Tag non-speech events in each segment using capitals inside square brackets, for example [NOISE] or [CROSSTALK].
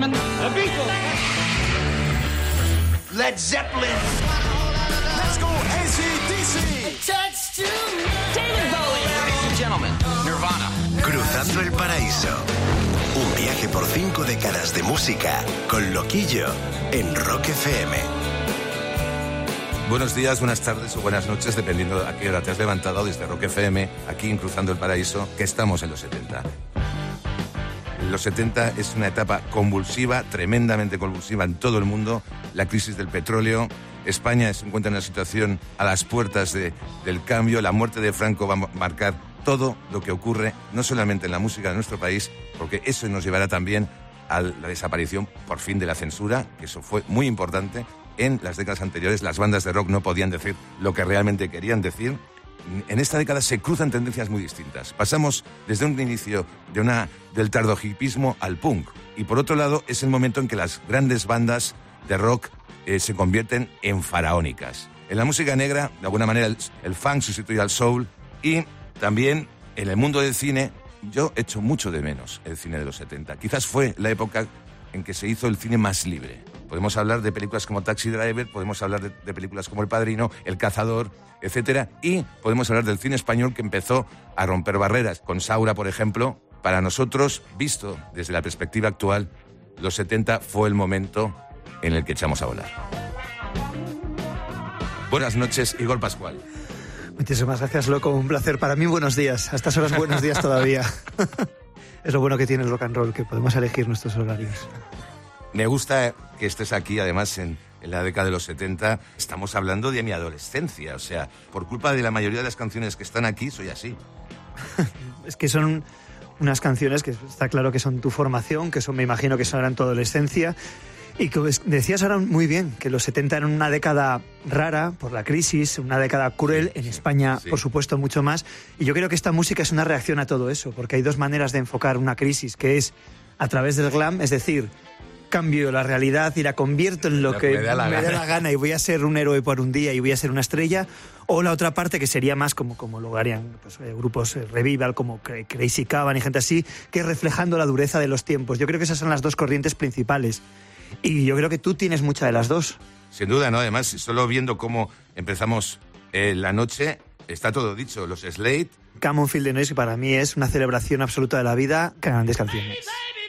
gentlemen, the Beatles. Led Zeppelin. Let's go ACDC. David Bowie. Ladies and gentlemen, Nirvana. Cruzando el paraíso. Un viaje por cinco décadas de música con Loquillo en Rock FM. Buenos días, buenas tardes o buenas noches, dependiendo a qué hora te has levantado desde Rock FM, aquí en Cruzando el Paraíso, que estamos en los 70. Los 70 es una etapa convulsiva, tremendamente convulsiva en todo el mundo. La crisis del petróleo, España se encuentra en una situación a las puertas de- del cambio. La muerte de Franco va a marcar todo lo que ocurre, no solamente en la música de nuestro país, porque eso nos llevará también a la desaparición por fin de la censura, que eso fue muy importante. En las décadas anteriores las bandas de rock no podían decir lo que realmente querían decir. En esta década se cruzan tendencias muy distintas. Pasamos desde un inicio de una, del tardohipismo al punk. Y por otro lado es el momento en que las grandes bandas de rock eh, se convierten en faraónicas. En la música negra, de alguna manera, el, el funk sustituye al soul y también en el mundo del cine, yo echo mucho de menos el cine de los 70. Quizás fue la época en que se hizo el cine más libre. Podemos hablar de películas como Taxi Driver, podemos hablar de, de películas como El Padrino, El Cazador, etcétera, y podemos hablar del cine español que empezó a romper barreras. Con Saura, por ejemplo, para nosotros, visto desde la perspectiva actual, los 70 fue el momento en el que echamos a volar. Buenas noches, Igor Pascual. Muchísimas gracias, loco. Un placer. Para mí, buenos días. A estas horas, buenos días todavía. [LAUGHS] es lo bueno que tiene el rock and roll, que podemos elegir nuestros horarios. Me gusta que estés aquí, además, en, en la década de los 70. Estamos hablando de mi adolescencia. O sea, por culpa de la mayoría de las canciones que están aquí, soy así. [LAUGHS] Es que son unas canciones que está claro que son tu formación, que son, me imagino que son en tu adolescencia. Y que decías ahora muy bien que los 70 eran una década rara por la crisis, una década cruel, en España, Sí. por supuesto, mucho más. Y yo creo que esta música es una reacción a todo eso, porque hay dos maneras de enfocar una crisis, que es a través del glam, es decir, cambio la realidad y la convierto en lo, Lo que que me da la me da gana. la gana y voy a ser un héroe por un día y voy a ser una estrella, o la otra parte que sería más como, como lo harían pues, eh, grupos eh, Revival, como Cra- Crazy Caban y gente así, que reflejando la dureza de los tiempos. Yo creo que esas son las dos corrientes principales. Y yo creo que tú tienes mucha de las dos. Sin duda, ¿no? Además, solo viendo cómo empezamos eh, la noche, está todo dicho. Los Slate, Come on, Feel the Noise, que para mí es una celebración absoluta de la vida, grandes canciones. Baby, baby.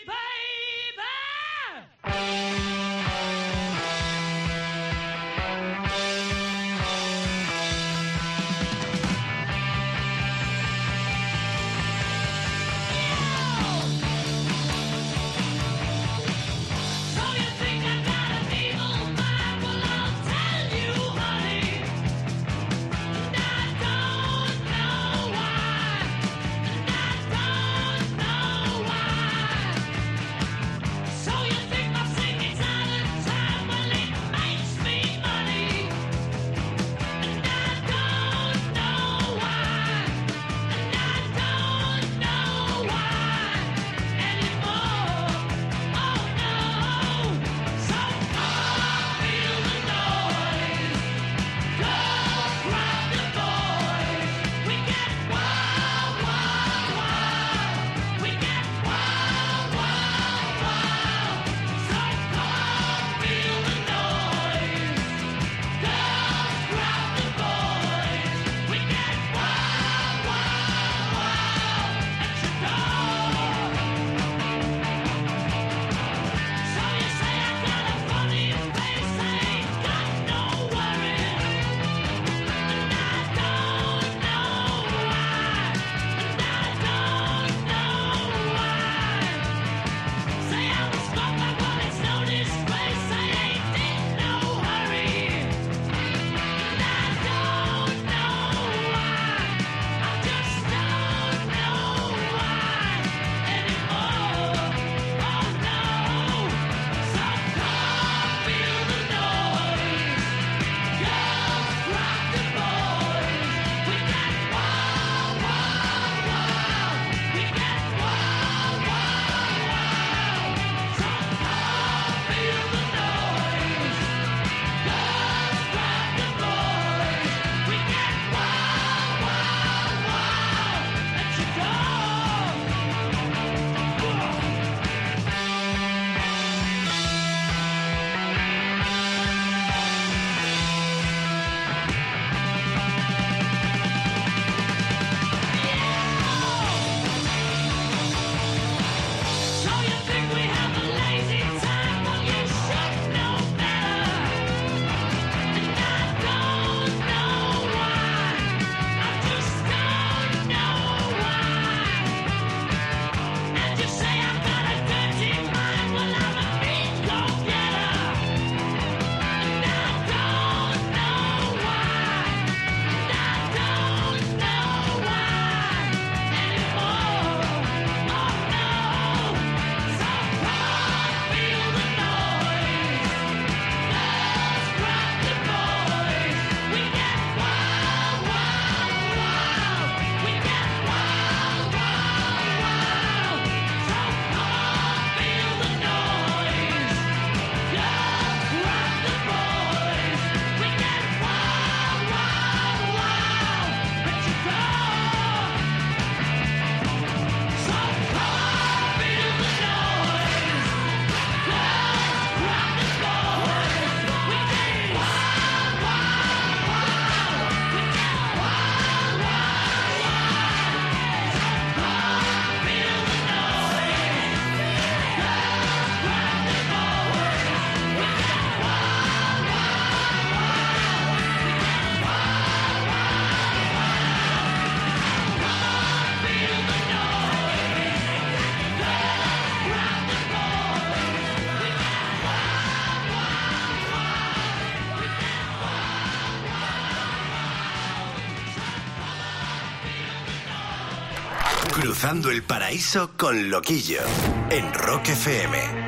El paraíso con Loquillo. En Rock FM.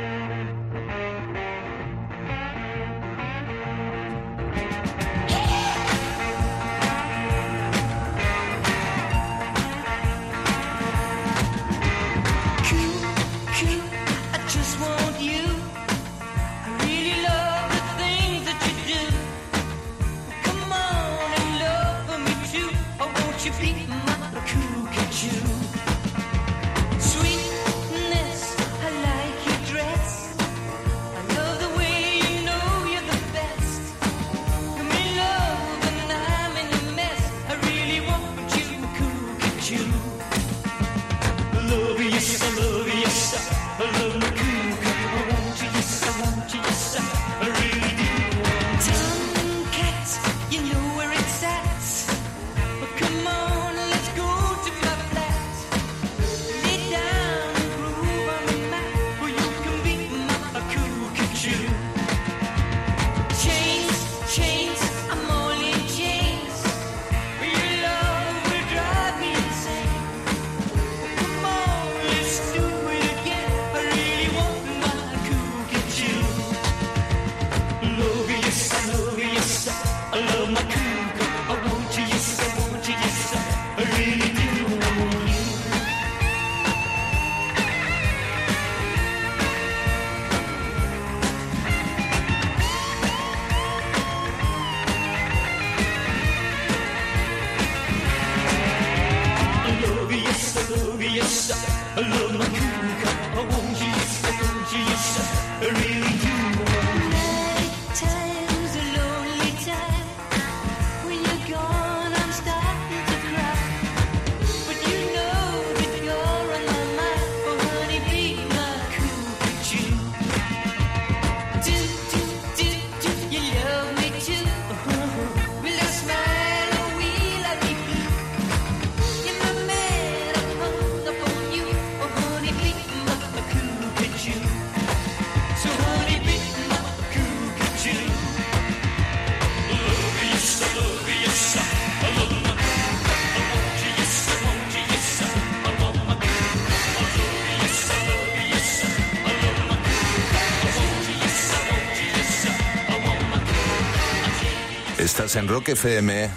Estás en Rock FM,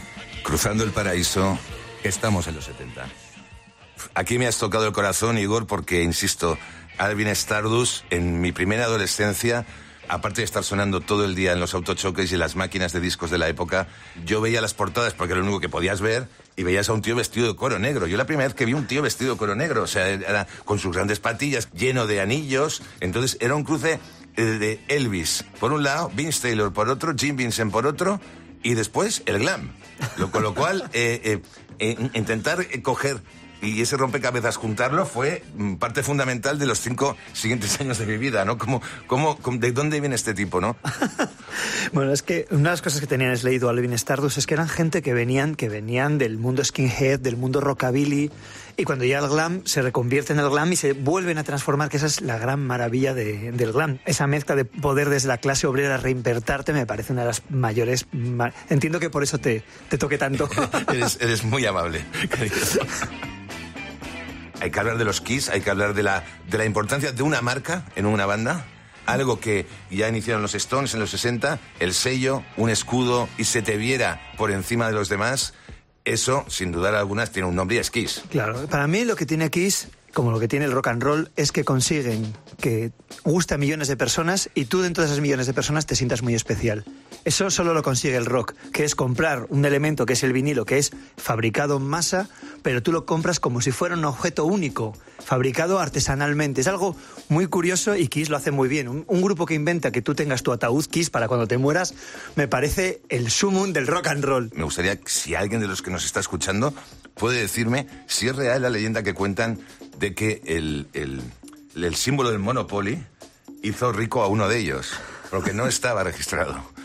cruzando el paraíso. Estamos en los 70. Aquí me has tocado el corazón, Igor, porque, insisto, Alvin Stardust, en mi primera adolescencia, aparte de estar sonando todo el día en los autochoques y las máquinas de discos de la época, yo veía las portadas porque era lo único que podías ver y veías a un tío vestido de coro negro. Yo la primera vez que vi un tío vestido de coro negro, o sea, con sus grandes patillas, lleno de anillos. Entonces era un cruce eh, de Elvis por un lado, Vince Taylor por otro, Jim Vincent por otro y después el glam. Lo, con lo cual, [LAUGHS] eh, eh, eh, intentar coger y ese rompecabezas juntarlo fue mm, parte fundamental de los cinco siguientes [LAUGHS] años de mi vida, ¿no? ¿Cómo, cómo, cómo- ¿De dónde viene este tipo, no? [LAUGHS] Bueno, es que una de las cosas que tenían es leído Alvin Stardust es que eran gente que venían, que venían del mundo skinhead, del mundo rockabilly, y cuando llega el glam se reconvierte en el glam y se vuelven a transformar, que esa es la gran maravilla de- del glam. Esa mezcla de poder desde la clase obrera reinvertarte me parece una de las mayores... ma- Entiendo que por eso te, te toque tanto. [LAUGHS] eres, eres muy amable. [LAUGHS] hay que hablar de los Kiss, hay que hablar de la, de la importancia de una marca en una banda. Algo que ya iniciaron los Stones en los 60, el sello, un escudo y se te viera por encima de los demás. Eso, sin dudar algunas, tiene un nombre y es Kiss. Claro, para mí lo que tiene Kiss, como lo que tiene el rock and roll, es que consiguen que guste a millones de personas y tú dentro de esas millones de personas te sientas muy especial. Eso solo lo consigue el rock, que es comprar un elemento que es el vinilo, que es fabricado en masa, pero tú lo compras como si fuera un objeto único, fabricado artesanalmente. Es algo muy curioso y Kiss lo hace muy bien. Un, grupo que inventa que tú tengas tu ataúd Kiss para cuando te mueras, me parece el sumum del rock and roll. Me gustaría, si alguien de los que nos está escuchando puede decirme si es real la leyenda que cuentan de que el- el símbolo del Monopoly hizo rico a uno de ellos, porque no estaba registrado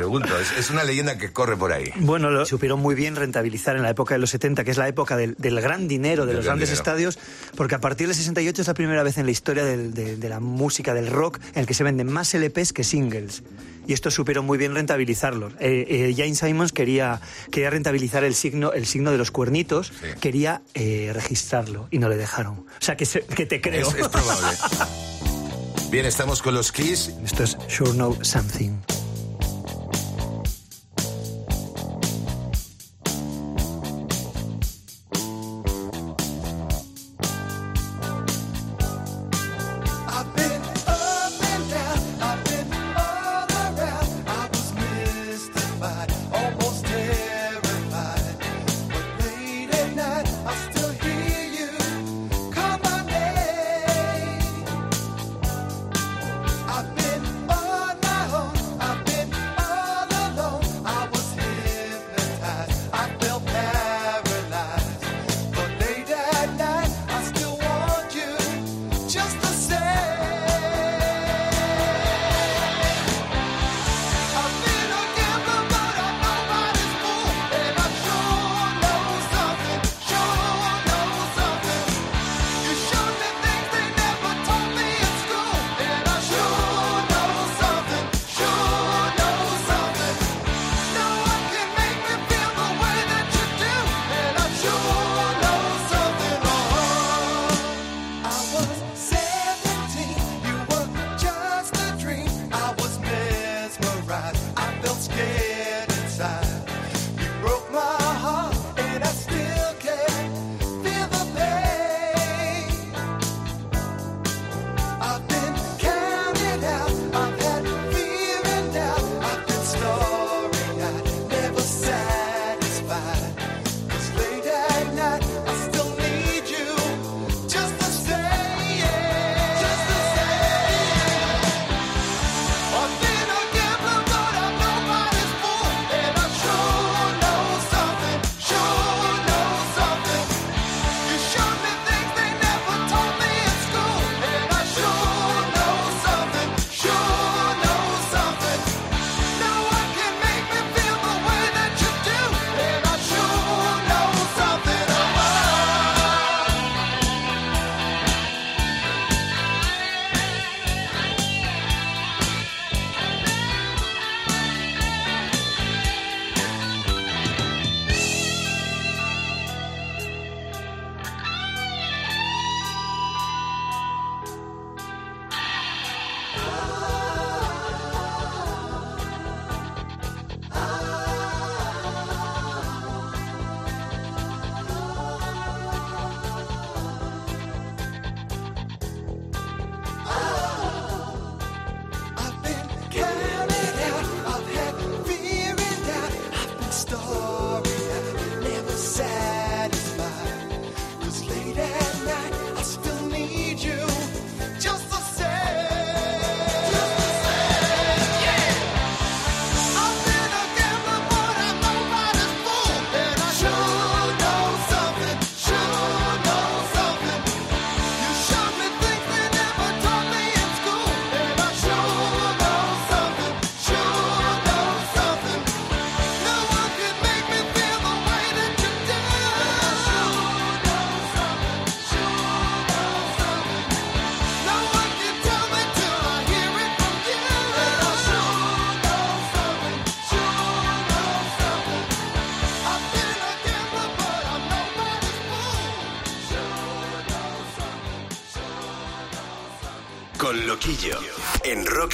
pregunto, es, es, una leyenda que corre por ahí. Bueno, lo supieron muy bien rentabilizar en la época de los 70, que es la época del, del gran dinero de del los grandes dinero. estadios, porque a partir del 68 es la primera vez en la historia del, de, de, la música, del rock, en el que se venden más LPs que singles. Y esto supieron muy bien rentabilizarlos. Eh, eh, Jane Simons quería, quería rentabilizar el signo, el signo de los cuernitos, sí. quería eh, registrarlo y no le dejaron. O sea, que, se, que te creo. es, es probable. [LAUGHS] Bien, estamos con los Kiss. Esto es Sure Know Something.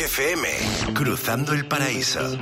FM, Cruzando el Paraíso.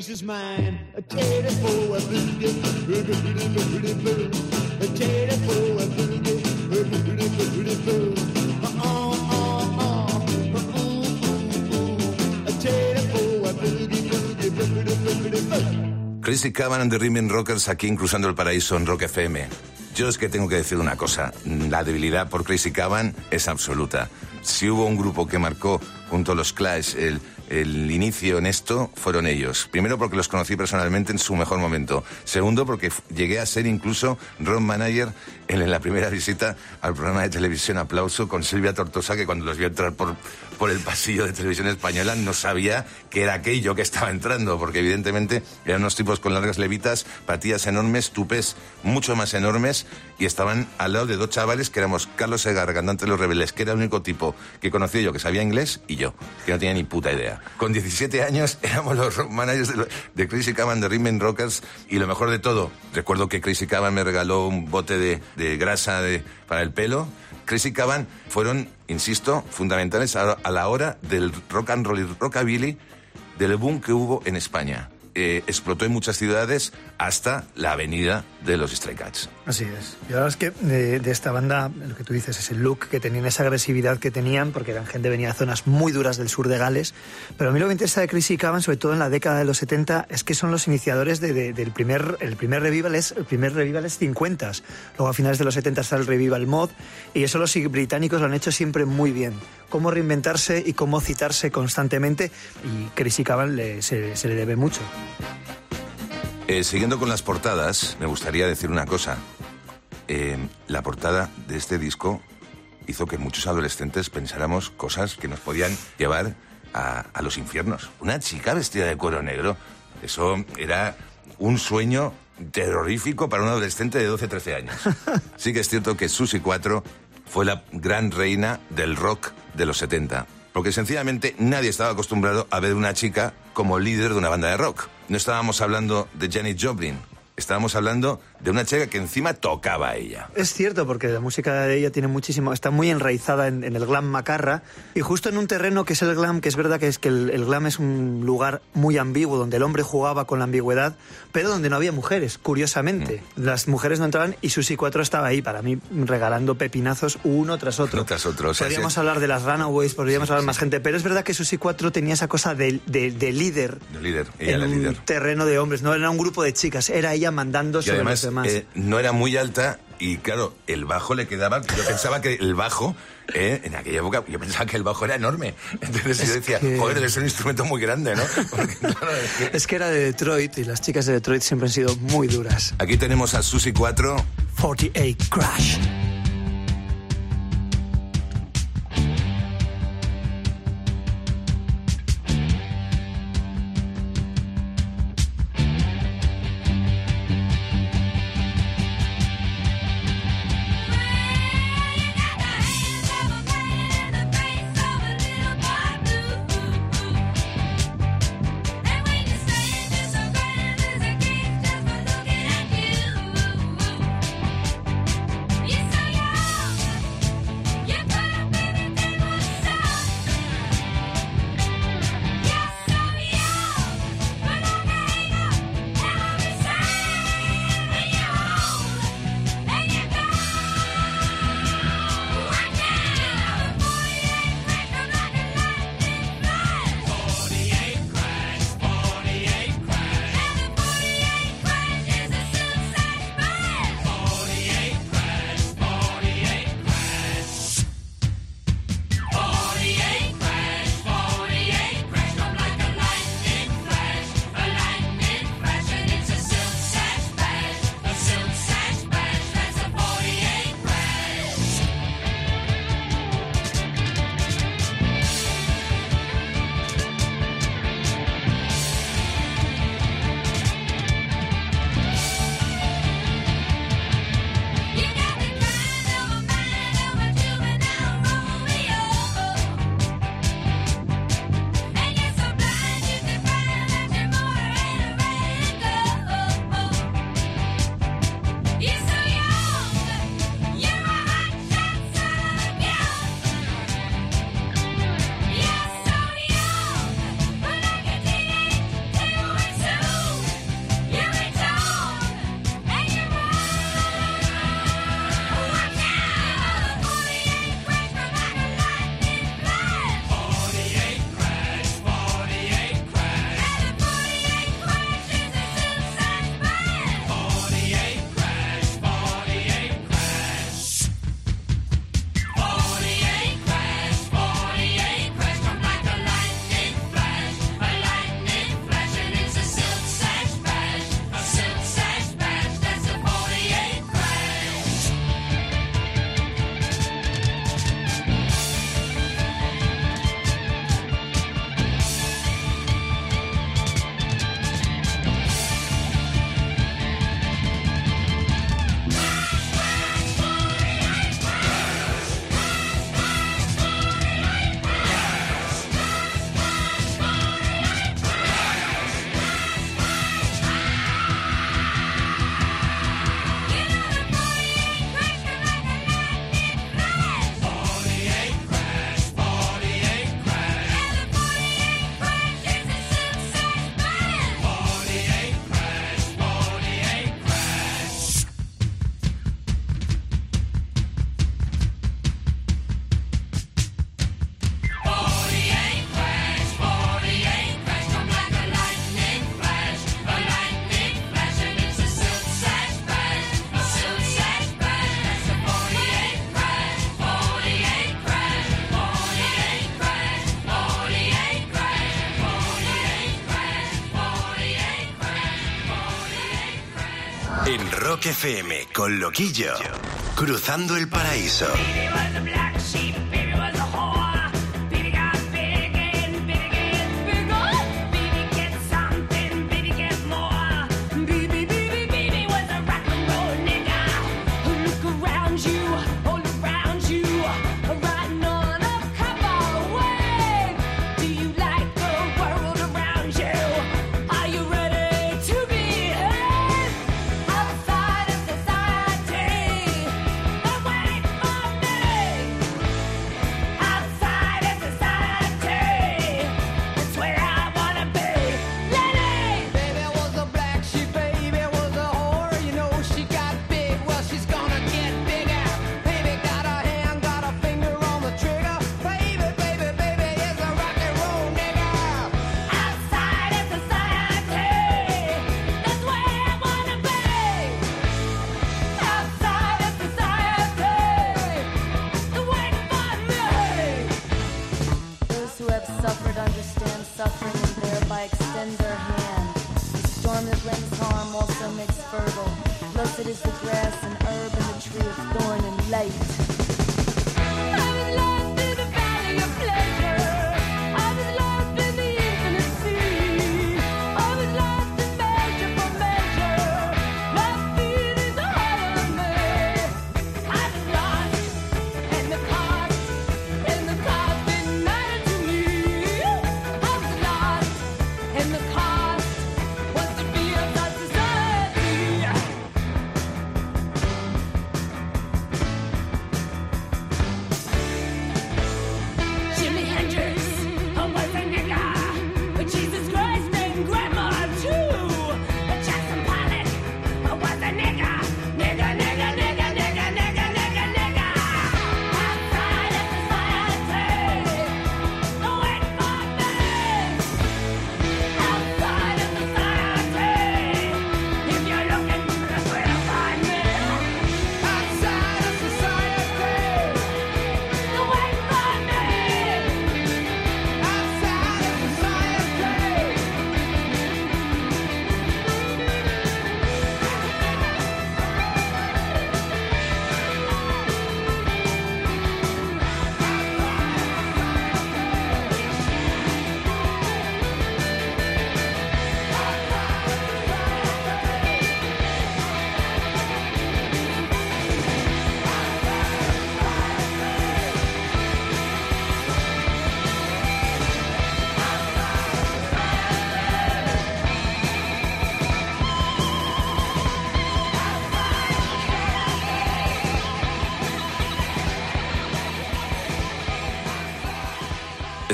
I changed his and the Rhythm Rockers aquí en Cruzando el Paraíso en Rock FM. Yo es que tengo que decir una cosa, la debilidad por Chrissy Cavan es absoluta. Si hubo un grupo que marcó junto a los Clash el, el inicio en esto, fueron ellos. Primero porque los conocí personalmente en su mejor momento. Segundo porque llegué a ser incluso road manager en, la primera [LAUGHS] visita al programa de televisión Aplauso con Silvia Tortosa, que cuando los vio entrar por, por el pasillo de televisión española no sabía que era aquello que estaba entrando, porque evidentemente eran unos tipos con largas levitas, patillas enormes, tupes mucho más enormes, y estaban al lado de dos chavales que éramos Carlos Segar, cantante de Los Rebeldes, que era el único tipo que conocía yo que sabía inglés, y yo, que no tenía ni puta idea. Con 17 años [LAUGHS] éramos los managers de, lo- de Crazy Cavan, de Rhythm Rockers, y lo mejor de todo, recuerdo que Crazy Cavan me regaló un bote de, de grasa de- para el pelo, Crazy Cavan fueron, insisto, fundamentales a, a la hora del rock and roll y rockabilly del boom que hubo en España. Eh, explotó en muchas ciudades hasta la avenida de los Stray Cats. Así es. Y ahora es que de, de esta banda, lo que tú dices, ese look que tenían, esa agresividad que tenían, porque eran gente venía de zonas muy duras del sur de Gales. Pero a mí lo que me interesa de Chrissy Cavan, sobre todo en la década de los 70, es que son los iniciadores de- de- del primer, el primer revival es, el primer revival es 50. Luego a finales de los 70 está el revival mod, y eso los británicos lo han hecho siempre muy bien. Cómo reinventarse y cómo citarse constantemente, y Chrissy Cavan le- se- se le debe mucho. Eh, siguiendo con las portadas, me gustaría decir una cosa. Eh, la portada de este disco hizo que muchos adolescentes pensáramos cosas que nos podían llevar a, a los infiernos. Una chica vestida de cuero negro, eso era un sueño terrorífico para un adolescente de 12-13 años. [LAUGHS] Sí que es cierto que Susie 4 fue la gran reina del rock de los 70. Porque sencillamente nadie estaba acostumbrado a ver una chica como líder de una banda de rock. No estábamos hablando de Janis Joplin, estábamos hablando de una chica que encima tocaba a ella. Es cierto, porque la música de ella tiene muchísimo, está muy enraizada en, en el glam macarra y justo en un terreno que es el glam, que es verdad que es que el, el glam es un lugar muy ambiguo donde el hombre jugaba con la ambigüedad, pero donde no había mujeres, curiosamente. Mm. Las mujeres no entraban y Susi 4 estaba ahí para mí regalando pepinazos uno tras otro. Uno tras otro, o sea, podríamos sí. hablar de las Runaways, podríamos hablar más gente, pero es verdad que Susi 4 tenía esa cosa de, de- de líder. De líder, ella en era un terreno de hombres, no era un grupo de chicas, era ella mandando sobre los demás. eh, no era muy alta y claro, el bajo le quedaba... Yo pensaba que el bajo, eh, en aquella época, yo pensaba que el bajo era enorme. Entonces yo decía, que- joder, ser un instrumento muy grande, ¿no? [LAUGHS] Porque, claro, es que- Es que era de Detroit y las chicas de Detroit siempre han sido muy duras. Aquí tenemos a Susi 4 48 Crash. Rock FM con Loquillo. Cruzando el paraíso.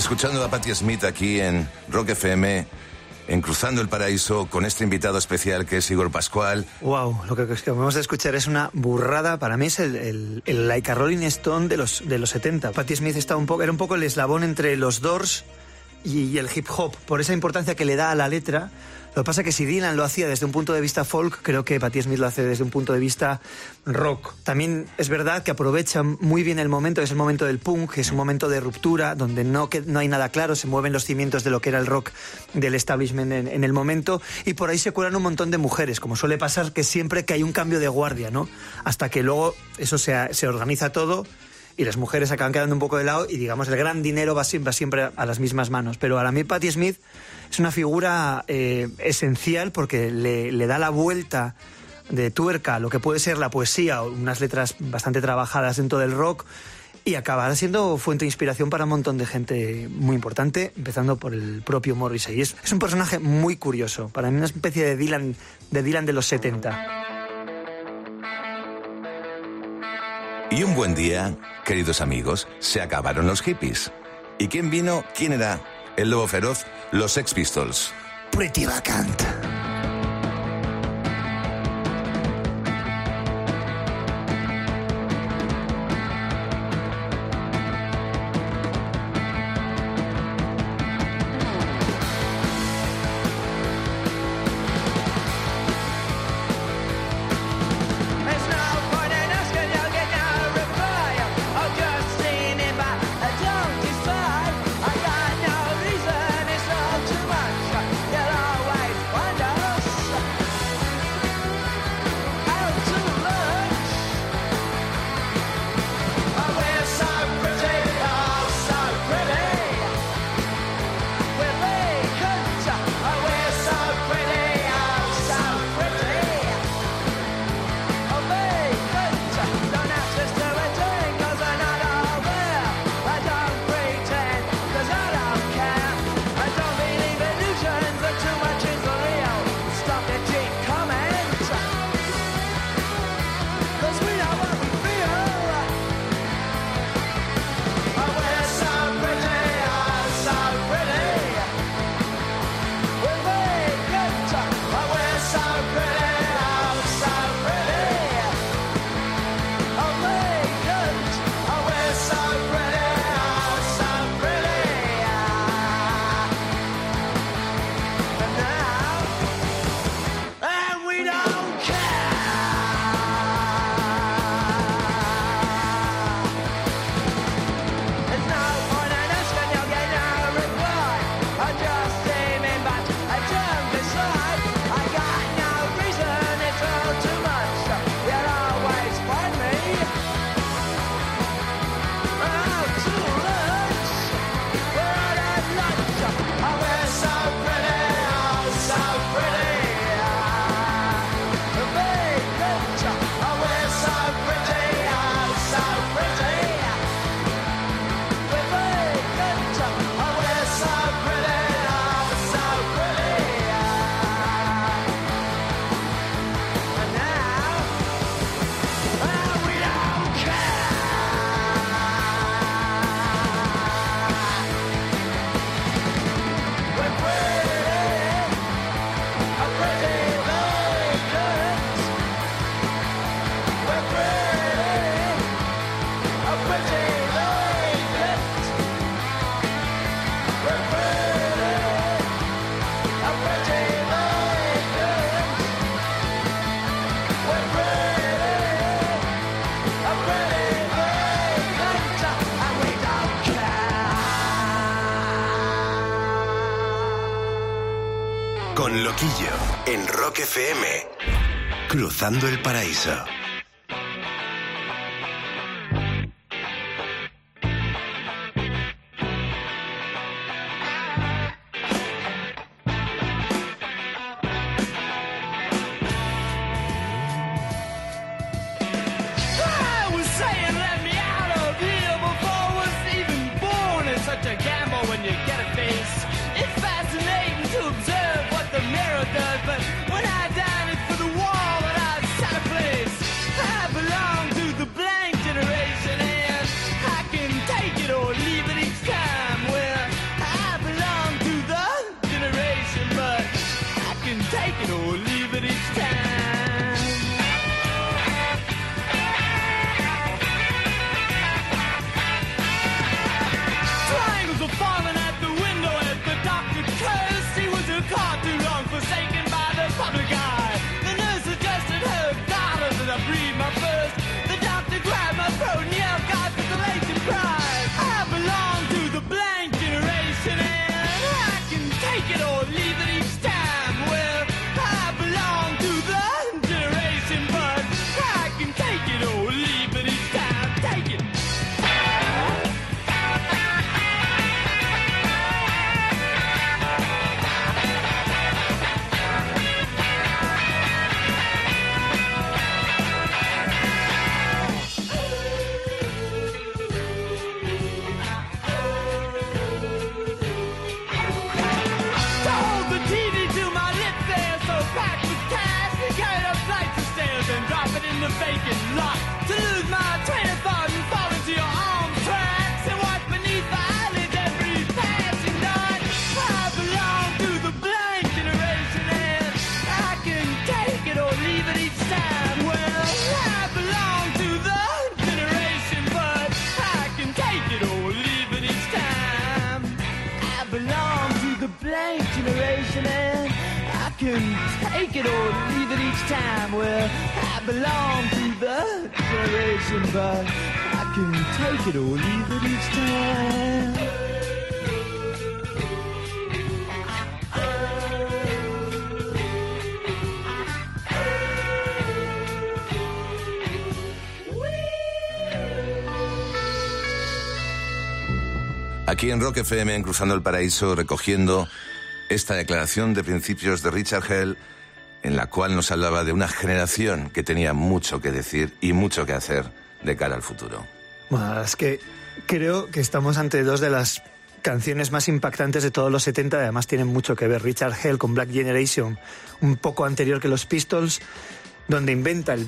Escuchando a Patti Smith aquí en Rock FM, en Cruzando el Paraíso, con este invitado especial que es Igor Pascual. Wow, lo que, acabamos de escuchar es una burrada. Para mí es el, el, el Like Rolling Stone de los, de los 70. Patti Smith está un poco, era un poco el eslabón entre los Doors y el hip hop, por esa importancia que le da a la letra. Lo que pasa es que si Dylan lo hacía desde un punto de vista folk, creo que Patti Smith lo hace desde un punto de vista rock. También es verdad que aprovecha muy bien el momento, es el momento del punk, es un momento de ruptura, donde no, que, no hay nada claro, se mueven los cimientos de lo que era el rock del establishment en, en el momento, y por ahí se cuelan un montón de mujeres, como suele pasar que siempre que hay un cambio de guardia, ¿no? Hasta que luego eso se, se organiza todo y las mujeres acaban quedando un poco de lado y digamos el gran dinero va siempre, a las mismas manos. Pero a mí Patti Smith es una figura eh, esencial porque le, da la vuelta de tuerca lo que puede ser la poesía o unas letras bastante trabajadas dentro del rock y acabará siendo fuente de inspiración para un montón de gente muy importante, empezando por el propio Morrissey. Es, es un personaje muy curioso, para mí una especie de Dylan de, Dylan de los 70. Y un buen día, queridos amigos, se acabaron los hippies. ¿Y quién vino? ¿Quién era? El lobo feroz, los Sex Pistols. Pretty vacant. FM. Cruzando el paraíso. It or each time. I belong to the generation, but I can take it or leave it each time. Aquí en Rock FM, en Cruzando el Paraíso, recogiendo esta declaración de principios de Richard Hell, en la cual nos hablaba de una generación que tenía mucho que decir y mucho que hacer de cara al futuro. Bueno, es que creo que estamos ante dos de las canciones más impactantes de todos los 70, además tienen mucho que ver Richard Hell con Black Generation, un poco anterior que los Pistols, donde inventa el-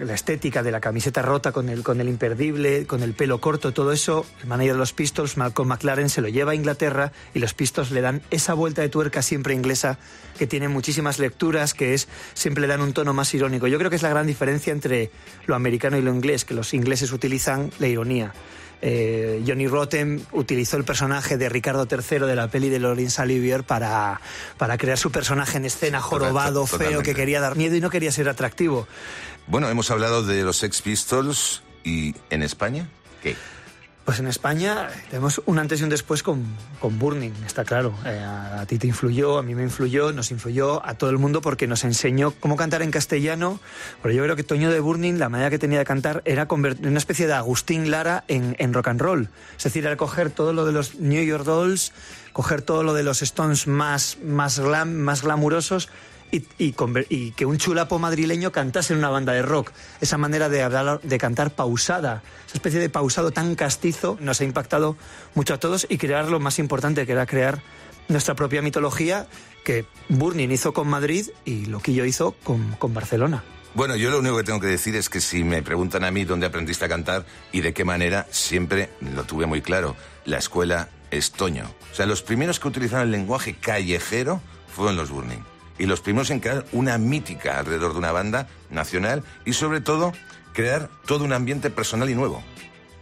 la estética de la camiseta rota con el, con el imperdible, con el pelo corto, todo eso, el manager de los Pistols, Malcolm McLaren, se lo lleva a Inglaterra y los Pistols le dan esa vuelta de tuerca siempre inglesa que tiene muchísimas lecturas, que es siempre le dan un tono más irónico. Yo creo que es la gran diferencia entre lo americano y lo inglés, que los ingleses utilizan la ironía. Eh, Johnny Rotten utilizó el personaje de Ricardo III de la peli de Laurence Olivier para, para crear su personaje en escena jorobado, feo, que quería dar miedo y no quería ser atractivo. Bueno, hemos hablado de los Sex Pistols y en España, ¿qué? Pues en España tenemos un antes y un después con, con Burning, está claro. Eh, a, ti te influyó, a mí me influyó, nos influyó a todo el mundo porque nos enseñó cómo cantar en castellano. Pero yo creo que Toño de Burning, la manera que tenía de cantar era convertir una especie de Agustín Lara en, en rock and roll. Es decir, era coger todo lo de los New York Dolls, coger todo lo de los Stones más, más, glam, más glamurosos y, que un chulapo madrileño cantase en una banda de rock. Esa manera de hablar, de cantar pausada, esa especie de pausado tan castizo, nos ha impactado mucho a todos y crear lo más importante, que era crear nuestra propia mitología que Burning hizo con Madrid y Loquillo hizo con, con Barcelona. Bueno, yo lo único que tengo que decir es que si me preguntan a mí dónde aprendiste a cantar y de qué manera, siempre lo tuve muy claro. La escuela es Toño. O sea, los primeros que utilizaron el lenguaje callejero fueron los Burning y los primeros en crear una mítica alrededor de una banda nacional y sobre todo crear todo un ambiente personal y nuevo.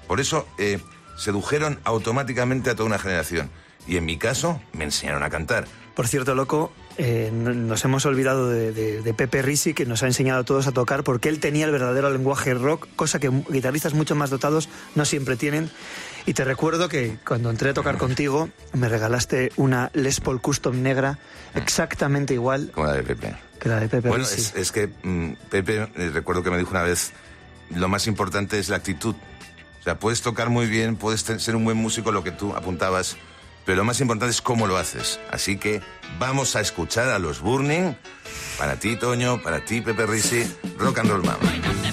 Por eso eh, sedujeron automáticamente a toda una generación y en mi caso me enseñaron a cantar. Por cierto, loco, eh, nos hemos olvidado de, de, Pepe Risi, que nos ha enseñado a todos a tocar, porque él tenía el verdadero lenguaje rock, cosa que guitarristas mucho más dotados no siempre tienen. Y te recuerdo que cuando entré a tocar contigo, me regalaste una Les Paul Custom negra exactamente igual. Como la de Pepe. Que la de Pepe. Bueno, es, es, que mm, Pepe, eh, recuerdo que me dijo una vez, lo más importante es la actitud. O sea, puedes tocar muy bien, puedes ser un buen músico, lo que tú apuntabas, pero lo más importante es cómo lo haces. Así que vamos a escuchar a los Burning. Para ti, Toño, para ti, Pepe Risi, Rock and Roll Mama.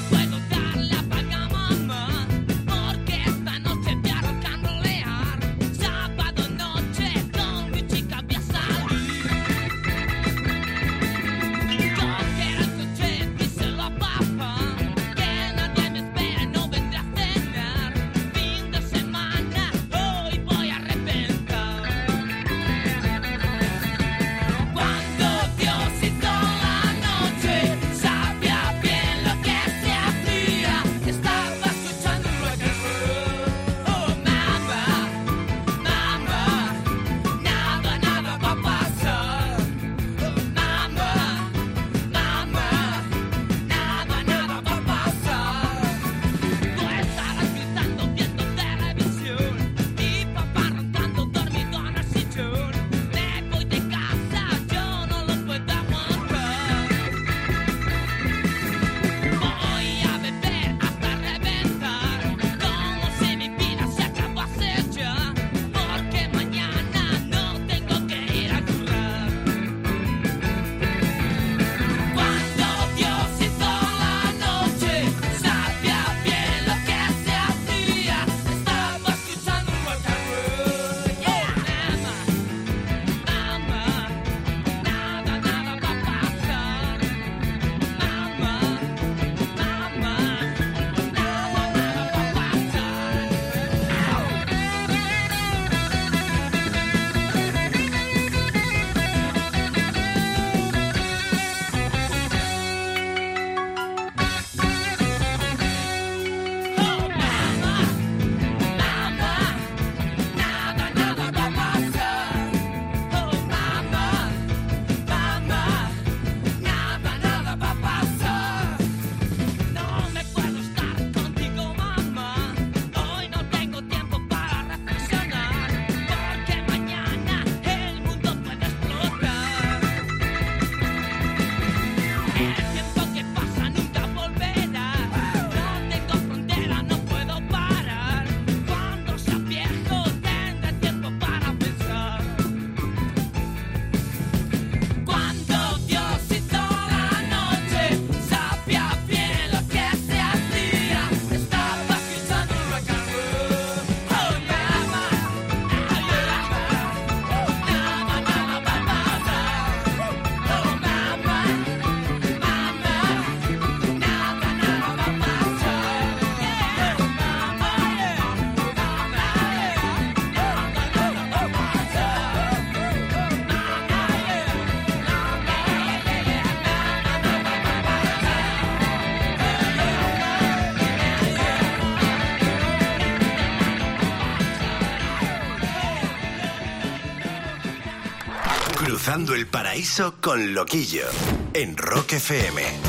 paraíso con Loquillo en Rock FM.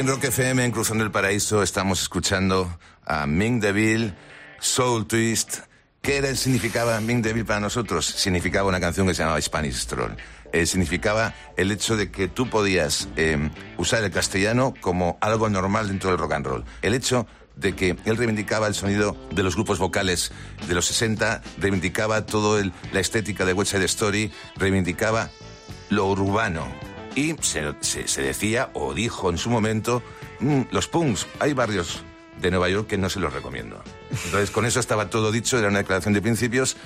En Rock FM, en Cruzando el Paraíso, estamos escuchando a Ming DeVille, Soul Twist. ¿Qué era, significaba Ming DeVille para nosotros? Significaba una canción que se llamaba Spanish Stroll. Eh, significaba el hecho de que tú podías eh, usar el castellano como algo normal dentro del rock and roll. El hecho de que él reivindicaba el sonido de los grupos vocales de los 60, reivindicaba toda la estética de West Side Story, reivindicaba lo urbano. Y se, decía, o dijo en su momento, "Mm, los punks, hay barrios de Nueva York que no se los recomiendo. Entonces, con eso estaba todo dicho, era una declaración de principios.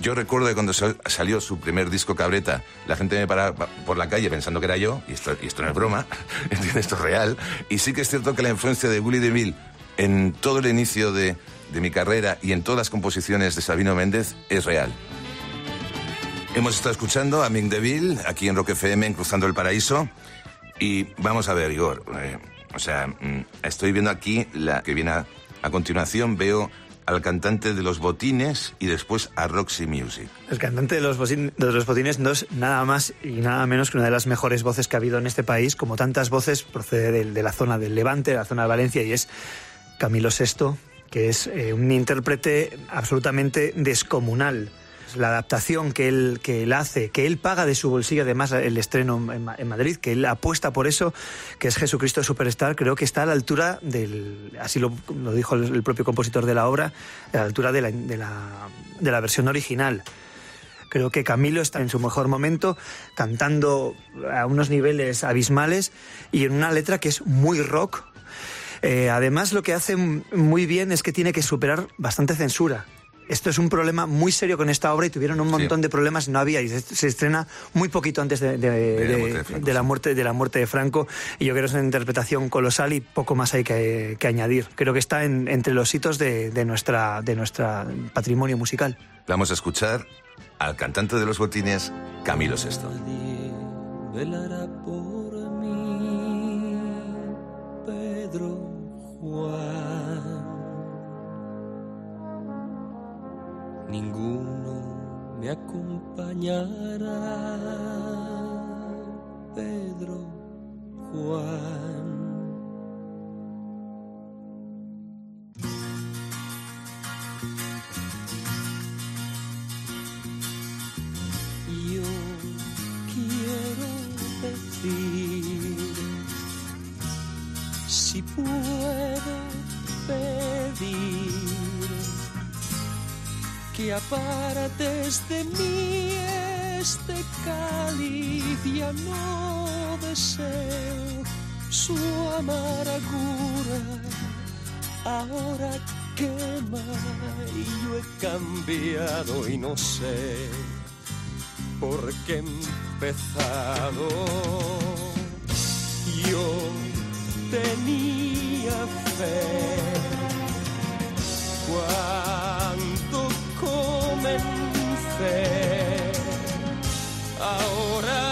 Yo recuerdo que cuando sal- salió su primer disco Cabreta, la gente me paraba por la calle pensando que era yo, y esto, y esto no es broma, [LAUGHS] esto es real. Y sí que es cierto que la influencia de Willy DeVille en todo el inicio de mi carrera y en todas las composiciones de Sabino Méndez es real. Hemos estado escuchando a Ming DeVille aquí en Rock FM, en Cruzando el Paraíso. Y vamos a ver, Igor. eh, o sea, mm, estoy viendo aquí la que viene a, continuación. Veo al cantante de los botines y después a Roxy Music. El cantante de los, bocin- de los botines no es nada más y nada menos que una de las mejores voces que ha habido en este país. Como tantas voces, procede de, la zona del Levante, de la zona de Valencia, y es Camilo VI, que es eh, un intérprete absolutamente descomunal. La adaptación que él, que él hace, que él paga de su bolsillo, además el estreno en, Ma- en Madrid, que él apuesta por eso, que es Jesucristo Superstar, creo que está a la altura del, así lo, dijo el, propio compositor de la obra, a la altura de la, de la, versión original. Creo que Camilo está en su mejor momento, cantando a unos niveles abismales y en una letra que es muy rock. Eh, además, lo que hace muy bien es que tiene que superar bastante censura. Esto es un problema muy serio con esta obra y tuvieron un montón de problemas, no había, y se, se estrena muy poquito antes de, de- de- de la muerte, de la muerte de Franco, y yo creo que es una interpretación colosal y poco más hay que, que añadir. Creo que está en- entre los hitos de, de nuestra, de nuestra patrimonio musical. Vamos a escuchar al cantante de los botines, Camilo VI. Ninguno me acompañará, Pedro Juan. Que apartes de mí este cáliz ya no deseo su amargura ahora quema y yo he cambiado y no sé por qué he empezado. Yo tenía fe Ahora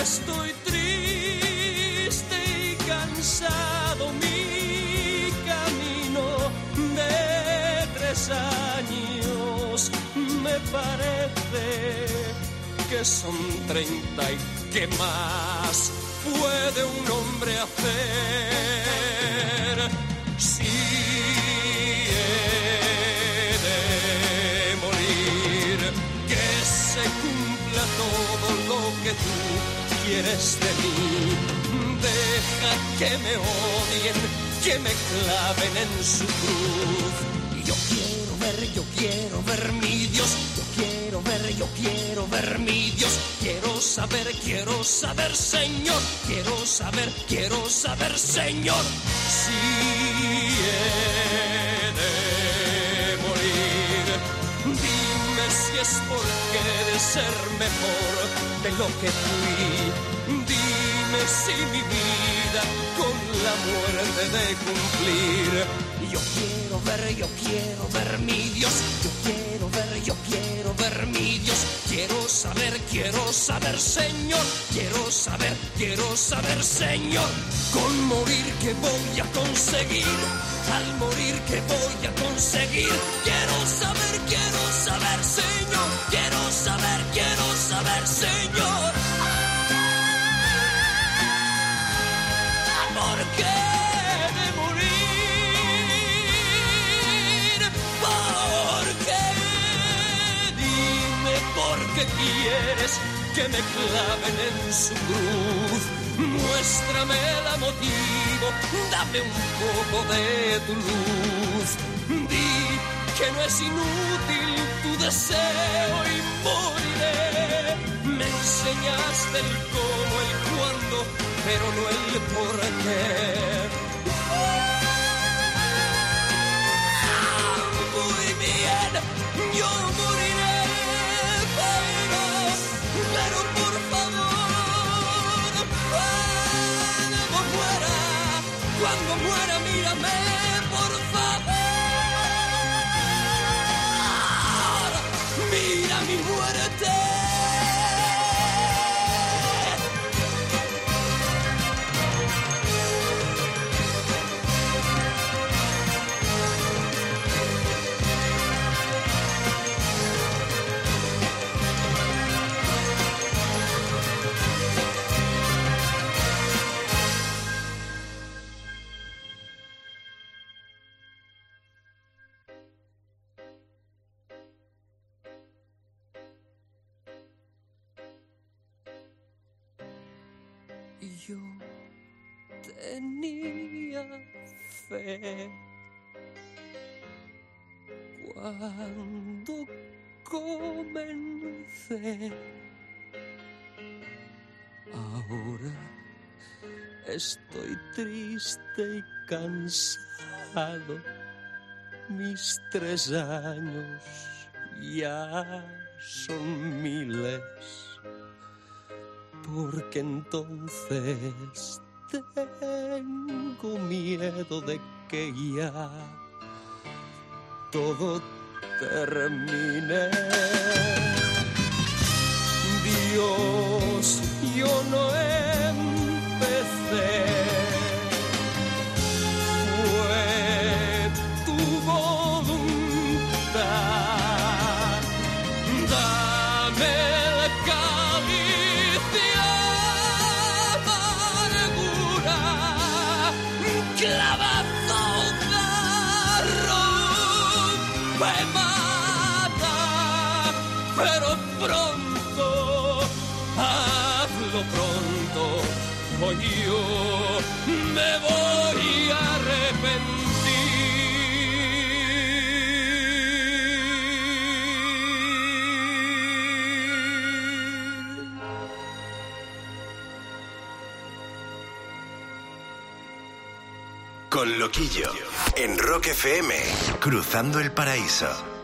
estoy triste y cansado. Mi camino de tres años me parece que son treinta y qué más puede un hombre hacer todo lo que tú quieres de mí. Deja que me odien que me claven en su cruz. Yo quiero ver yo quiero ver mi Dios. Yo quiero ver yo quiero ver mi Dios. Quiero saber quiero saber Señor. Quiero saber quiero saber Señor. Si dime si es porque he de ser mejor de lo que fui. Dime si mi vida con la muerte de cumplir. Yo quiero ver yo quiero ver mi Dios. Yo quiero ver yo quiero ver quiero saber quiero saber Señor. Quiero saber quiero saber Señor. Con morir que voy a conseguir. Al morir que voy a conseguir. Quiero saber quiero saber Señor. Quiero saber quiero saber Señor. Porque que qué quieres que me claven en su cruz. Muéstrame la motivo, dame un poco de tu luz. Di que no es inútil tu deseo y moriré. Me enseñaste el cómo, el cuándo, pero no el por qué. Ahora estoy triste y cansado. Mis tres años ya son miles porque entonces tengo miedo de que ya todo termine. Dios, yo no empecé. Con Loquillo, en Rock FM, Cruzando el Paraíso.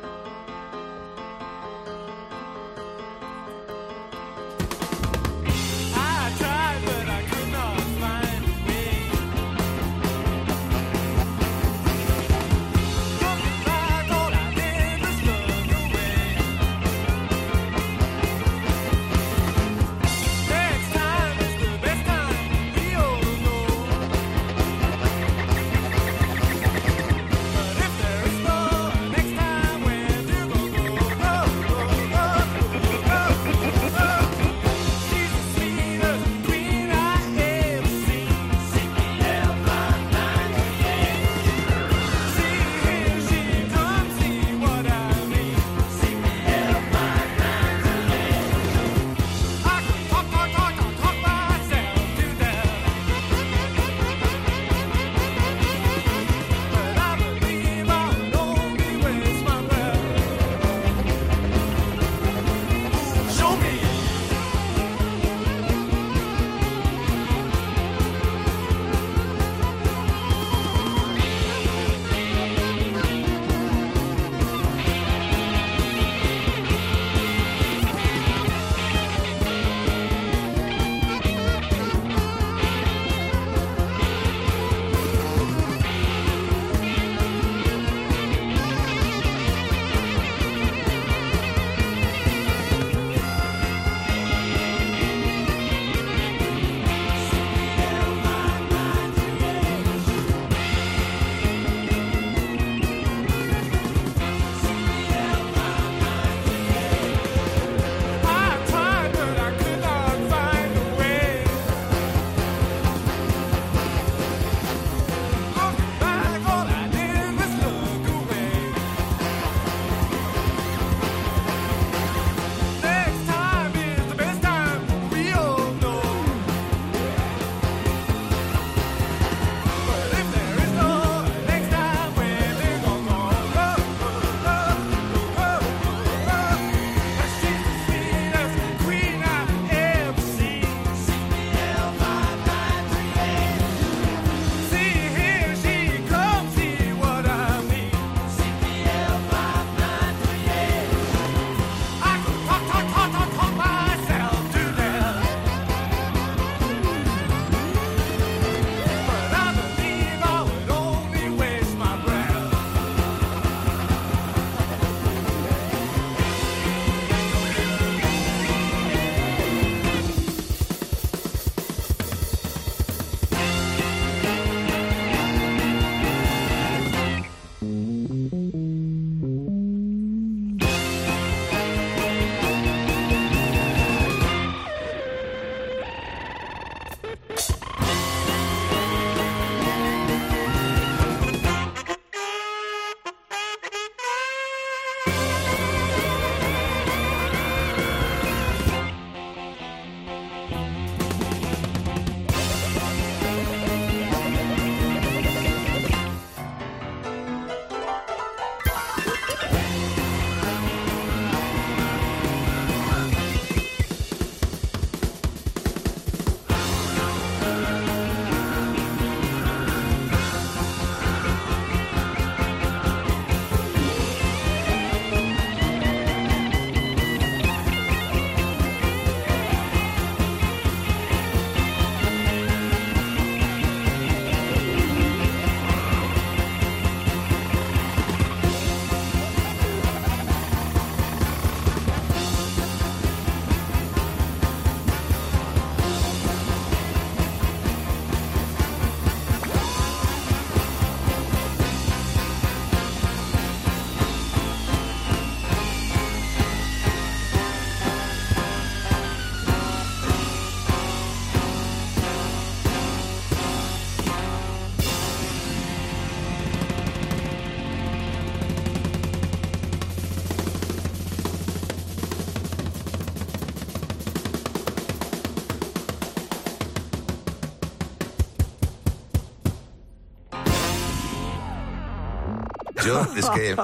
Yo es que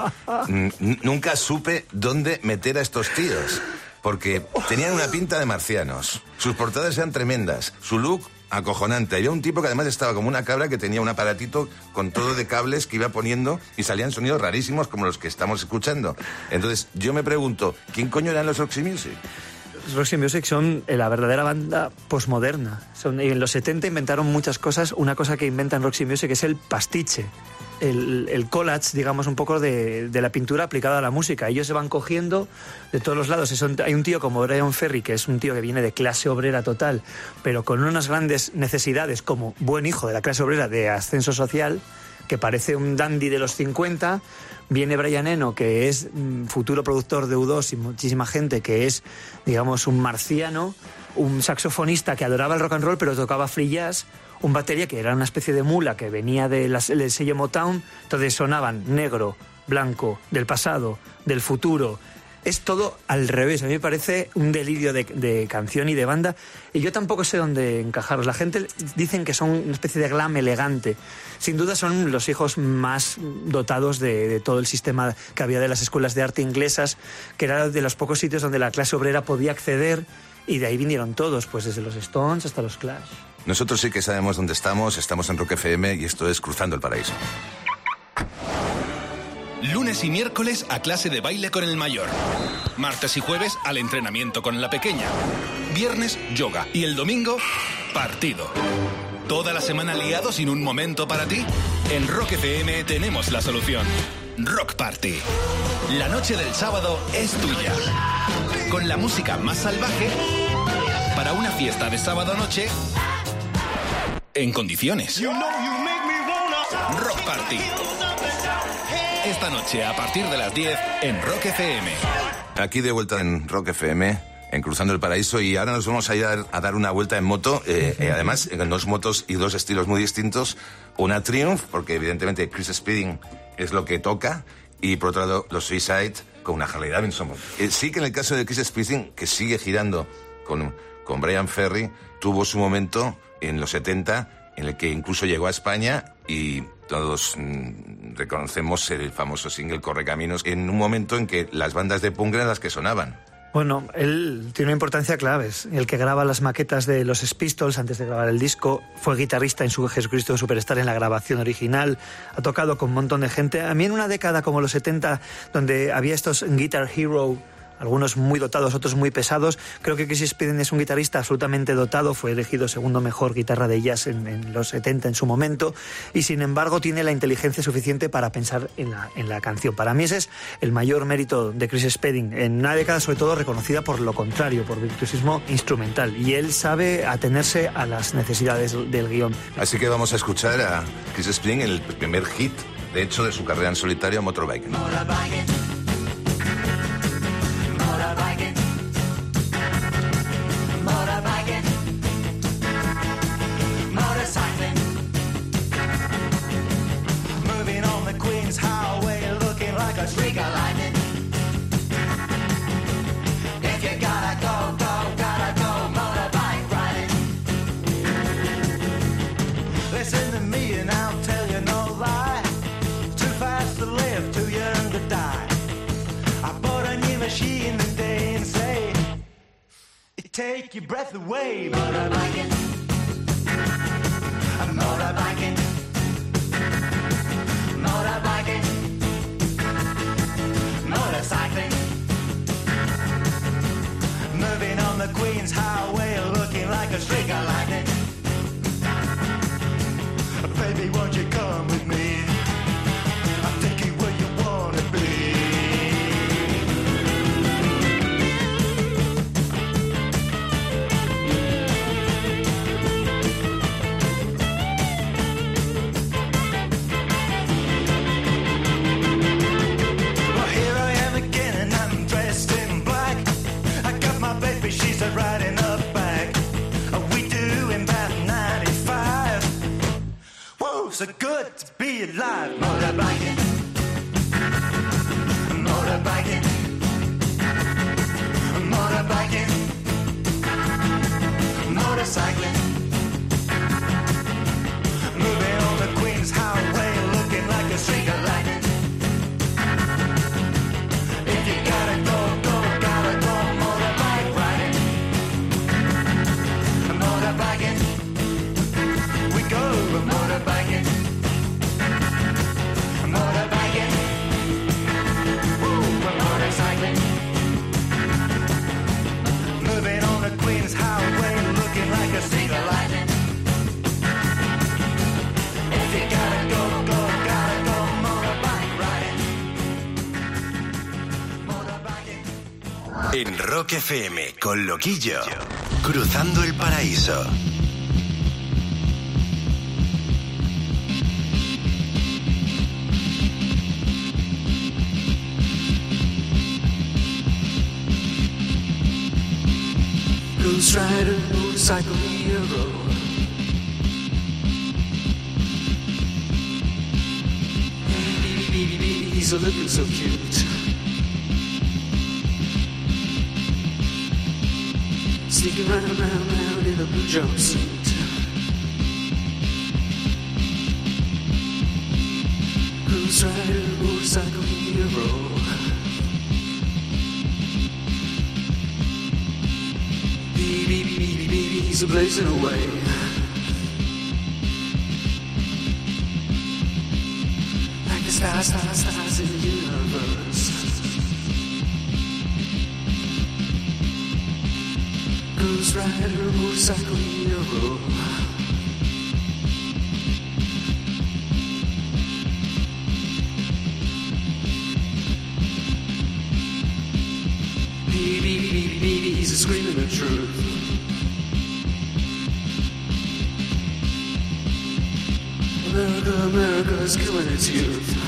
mm, nunca supe dónde meter a estos tíos. Porque tenían una pinta de marcianos. Sus portadas eran tremendas. Su look acojonante. Había un tipo que además estaba como una cabra que tenía un aparatito con todo de cables que iba poniendo y salían sonidos rarísimos como los que estamos escuchando. Entonces yo me pregunto, ¿quién coño eran los Roxy Music? Roxy Music son eh, la verdadera banda posmoderna. En los 70 inventaron muchas cosas. Una cosa que inventan Roxy Music es el pastiche. El, collage, digamos, un poco de, la pintura aplicada a la música. Ellos se van cogiendo de todos los lados. Hay un tío como Brian Ferry, que es un tío que viene de clase obrera total, pero con unas grandes necesidades como buen hijo de la clase obrera de ascenso social, que parece un dandy de los 50. Viene Brian Eno, que es mm, futuro productor de U2 y muchísima gente, que es, digamos, un marciano, un saxofonista que adoraba el rock and roll pero tocaba free jazz, un batería que era una especie de mula que venía de del sello Motown, entonces sonaban negro, blanco, del pasado, del futuro. Es todo al revés. A mí me parece un delirio de, de canción y de banda. Y yo tampoco sé dónde encajarlos. La gente dicen que son una especie de glam elegante. Sin duda son los hijos más dotados de, de todo el sistema que había de las escuelas de arte inglesas, que era de los pocos sitios donde la clase obrera podía acceder. Y de ahí vinieron todos, pues desde los Stones hasta los Clash. Nosotros sí que sabemos dónde estamos, estamos en Rock FM y esto es Cruzando el Paraíso. Lunes y miércoles a clase de baile con el mayor. Martes y jueves al entrenamiento con la pequeña. Viernes, yoga. Y el domingo, partido. Toda la semana liado sin un momento para ti. En Rock FM tenemos la solución. Rock Party. La noche del sábado es tuya. Con la música más salvaje para una fiesta de sábado noche en condiciones. Rock Party. Esta noche a partir de las 10 en Rock FM. Aquí de vuelta en Rock FM, en Cruzando el Paraíso, y ahora nos vamos a ir a, a dar una vuelta en moto, eh, eh, además en dos motos y dos estilos muy distintos. Una Triumph, porque evidentemente Chris Speeding es lo que toca, y por otro lado los Suicide con una Harley Davidson. Eh, sí que en el caso de Chris Speeding, que sigue girando con, con Brian Ferry, tuvo su momento en los 70 en el que incluso llegó a España y todos mm, reconocemos el famoso single Correcaminos en un momento en que las bandas de punk eran las que sonaban. Bueno, él tiene una importancia clave. Es El que graba las maquetas de los Pistols antes de grabar el disco, fue guitarrista en su Jesucristo Superstar en la grabación original, ha tocado con un montón de gente. A mí en una década como los 70, donde había estos Guitar Hero, algunos muy dotados, otros muy pesados, creo que Chris Speeding es un guitarrista absolutamente dotado, fue elegido segundo mejor guitarra de jazz en, en los 70 en su momento, y sin embargo tiene la inteligencia suficiente para pensar en la, en la canción. Para mí ese es el mayor mérito de Chris Spedding, en una década sobre todo reconocida por lo contrario, por virtuosismo instrumental, y él sabe atenerse a las necesidades del guion. Así que vamos a escuchar a Chris en el primer hit, de hecho, de su carrera en solitario, Motorbike. Motorbiking. Take your breath away. Motorbiking. Motorbiking. Motorbiking. Highway, looking like a streak of lightning. Uh, so good to be alive. Motorbiking. Motorbiking. Motorbiking. Motorcycling. Rock FM con Loquillo. Cruzando el paraíso. Sneaking round, round, round in a blue jumpsuit. Ghost Rider, motorcycle hero. Baby, baby, baby, baby, he's a blazing away. Ghost Rider, motorcycle hero. Baby, baby, baby, baby, he's a screaming the truth. America, America is killing its youth.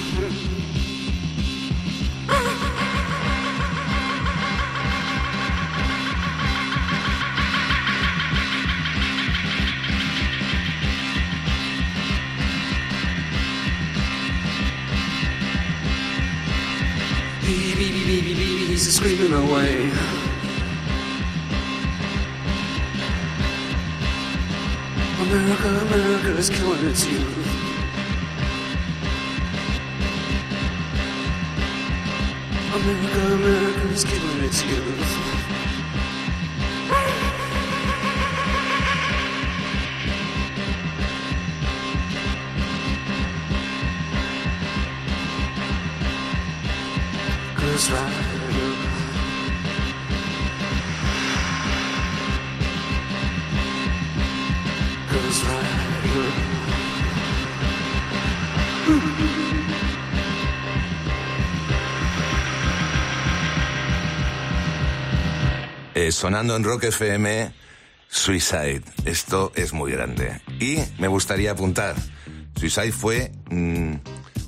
He's screaming away. America, America is killing its youth. America, America is killing its youth. Ghost Eh, sonando en Rock FM, Suicide. Esto es muy grande. Y me gustaría apuntar, Suicide fue mm,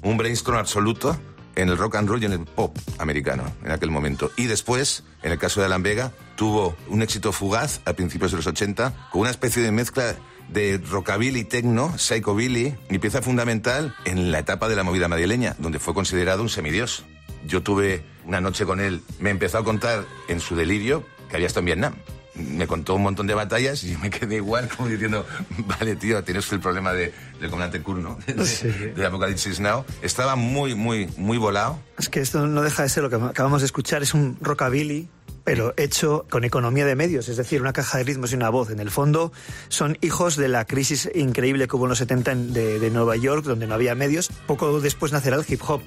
un brainstorm absoluto en el rock and roll y en el pop americano en aquel momento. Y después, en el caso de Alan Vega, tuvo un éxito fugaz a principios de los 80 con una especie de mezcla de rockabilly techno, psychobilly y pieza fundamental en la etapa de la movida madrileña, donde fue considerado un semidios. Yo tuve una noche con él, me empezó a contar en su delirio que había estado en Vietnam. Me contó un montón de batallas y yo me quedé igual, como diciendo, [LAUGHS] vale, tío, tienes el problema de, del comandante Kur, ¿no? [LAUGHS] De, Sí. de Apocalipsis Now. Estaba muy, muy, muy volado. Es que esto no deja de ser lo que acabamos de escuchar, es un rockabilly, pero hecho con economía de medios, es decir, una caja de ritmos y una voz. En el fondo son hijos de la crisis increíble que hubo en los 70 en- de, de Nueva York, donde no había medios. Poco después nacerá el hip hop.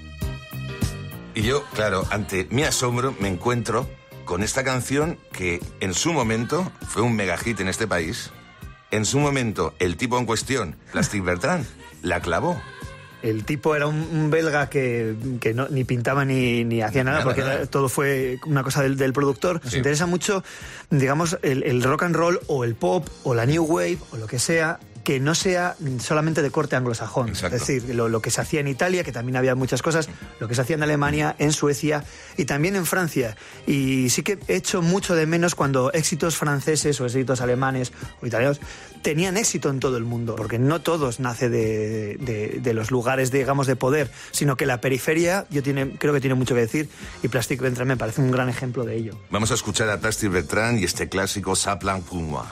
Y yo, claro, ante mi asombro me encuentro con esta canción que en su momento fue un mega hit en este país. En su momento, el tipo en cuestión, Plastic Bertrand, la clavó. El tipo era un, un belga que, que no- ni pintaba ni, ni hacía nada, Nada, porque nada. era- todo fue una cosa del, del productor. Nos Sí. interesa mucho, digamos, el, el rock and roll o el pop o la new wave o lo que sea que no sea solamente de corte anglosajón. Exacto. Es decir, lo, lo que se hacía en Italia, que también había muchas cosas, lo que se hacía en Alemania, en Suecia y también en Francia. Y sí que he hecho mucho de menos cuando éxitos franceses o éxitos alemanes o italianos tenían éxito en todo el mundo, porque no todos nace de, de- de los lugares, digamos, de poder, sino que la periferia, yo tiene, creo que tiene mucho que decir, y Plastic Bertrand me parece un gran ejemplo de ello. Vamos a escuchar a Plastic Bertrand y este clásico Saplan Puma.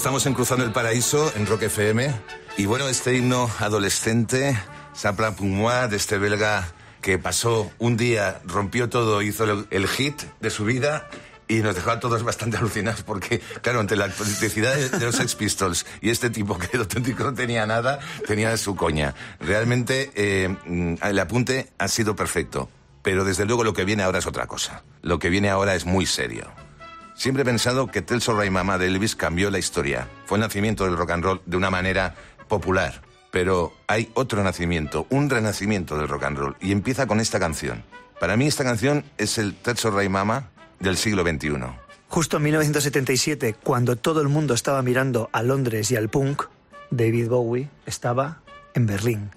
estamos en Cruzando el Paraíso, en Rock FM. Y bueno, este himno adolescente, Sapla Pumois, de este belga que pasó un día, rompió todo, hizo el, hit de su vida y nos dejó a todos bastante [LAUGHS] alucinados porque, claro, entre la autenticidad de, los Sex Pistols y este tipo que de auténtico no tenía nada, tenía su coña. Realmente eh, el apunte ha sido perfecto, pero desde luego lo que viene ahora es otra cosa. Lo que viene ahora es muy serio. Siempre he pensado que Tell So Right Mama de Elvis cambió la historia. Fue el nacimiento del rock and roll de una manera popular. Pero hay otro nacimiento, un renacimiento del rock and roll. Y empieza con esta canción. Para mí esta canción es el Tell So Right Mama del siglo XXI. Justo en 1977, cuando todo el mundo estaba mirando a Londres y al punk, David Bowie estaba en Berlín.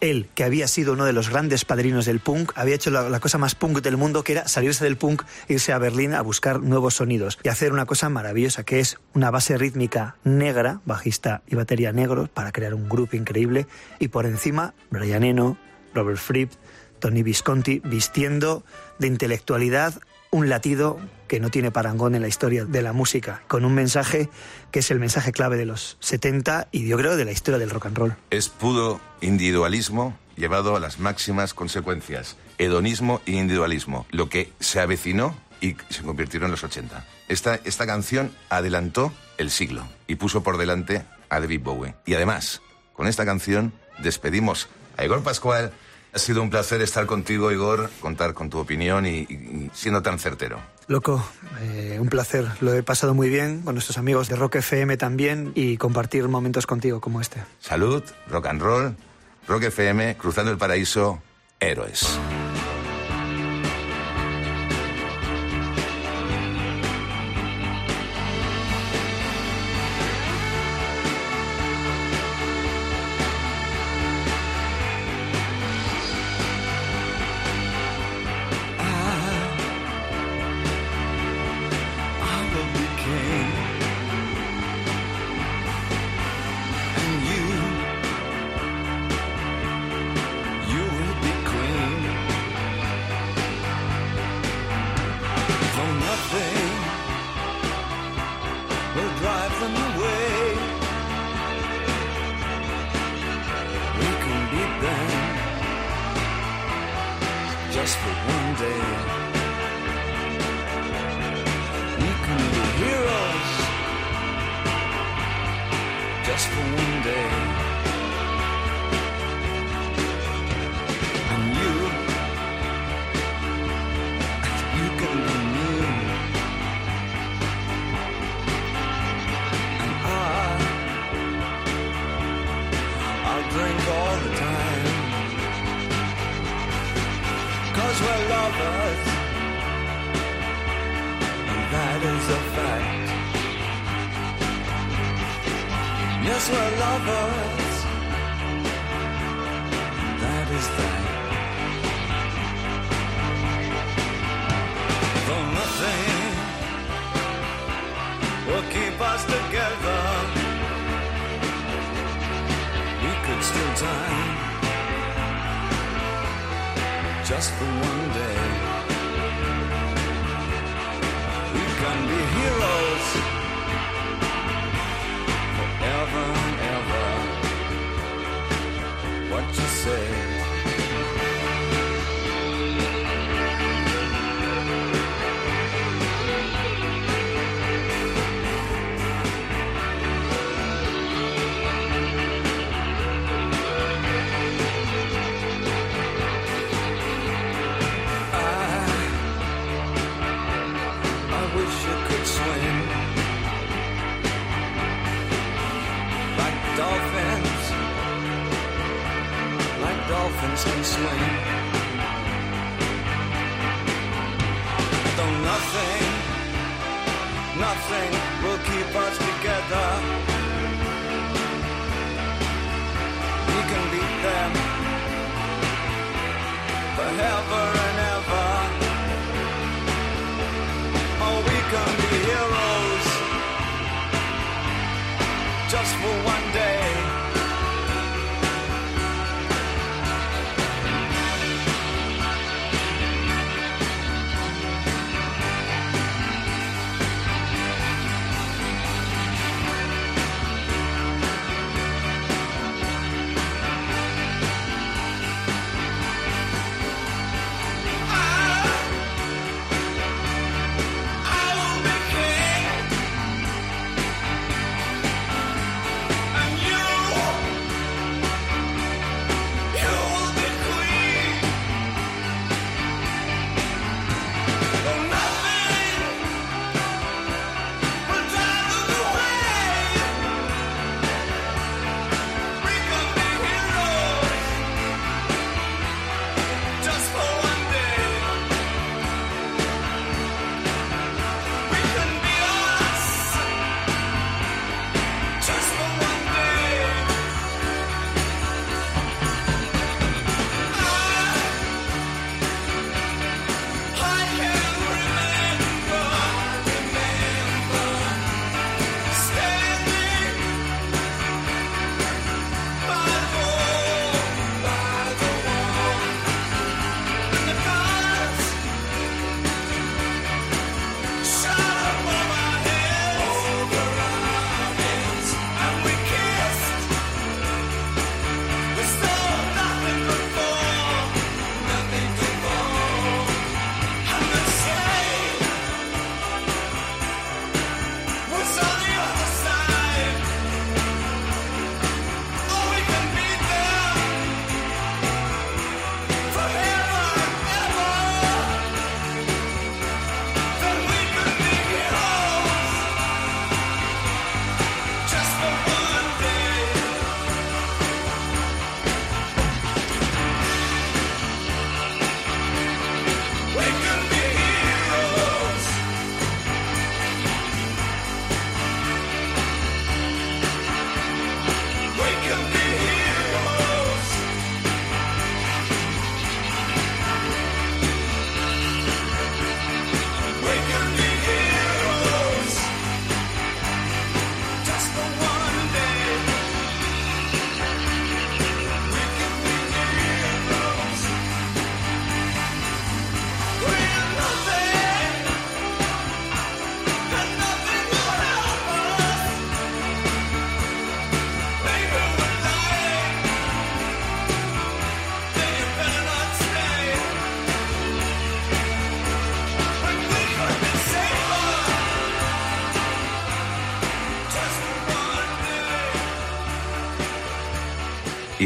Él, que había sido uno de los grandes padrinos del punk, había hecho la, cosa más punk del mundo, que era salirse del punk, irse a Berlín a buscar nuevos sonidos y hacer una cosa maravillosa, que es una base rítmica negra, bajista y batería negros, para crear un grupo increíble, y por encima Brian Eno, Robert Fripp, Tony Visconti, vistiendo de intelectualidad un latido que no tiene parangón en la historia de la música, con un mensaje que es el mensaje clave de los 70 y yo creo de la historia del rock and roll. Es puro individualismo llevado a las máximas consecuencias. Hedonismo e individualismo. Lo que se avecinó y se convirtió en los 80. Esta, esta canción adelantó el siglo y puso por delante a David Bowie. Y además, con esta canción despedimos a Igor Pascual. Ha sido un placer estar contigo, Igor, contar con tu opinión y siendo tan certero. Loco, eh, un placer. Lo he pasado muy bien con nuestros amigos de Rock FM también y compartir momentos contigo como este. Salud, rock and roll, rock FM, cruzando el paraíso, héroes. Dolphins can. Though nothing, nothing will keep us together. We can beat them forever and ever. Oh, we can be heroes just for one day.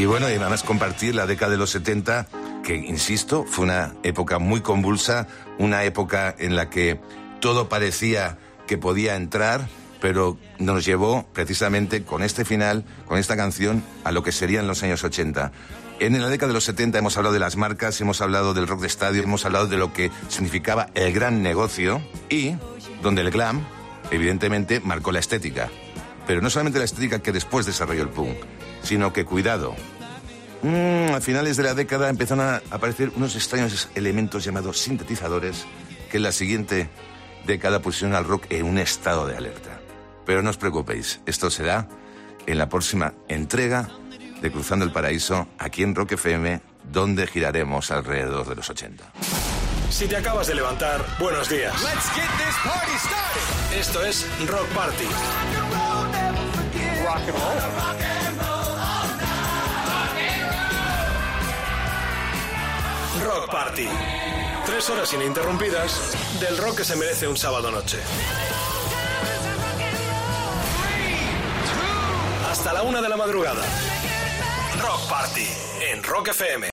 Y bueno, y además compartir la década de los 70, que insisto, fue una época muy convulsa, una época en la que todo parecía que podía entrar, pero nos llevó precisamente con este final, con esta canción, a lo que serían los años 80. En la década de los 70 hemos hablado de las marcas, hemos hablado del rock de estadio, hemos hablado de lo que significaba el gran negocio y donde el glam, evidentemente, marcó la estética. Pero no solamente la estética que después desarrolló el punk, sino que, cuidado, mm, a finales de la década empezaron a aparecer unos extraños elementos llamados sintetizadores que en la siguiente década pusieron al rock en un estado de alerta. Pero no os preocupéis, esto será en la próxima entrega de Cruzando el Paraíso, aquí en Rock FM, donde giraremos alrededor de los 80. Si te acabas de levantar, buenos días. Esto es Rock Party. Rock and roll. Rock Party. Tres horas ininterrumpidas del rock que se merece un sábado noche. Hasta la una de la madrugada. Rock Party en Rock FM.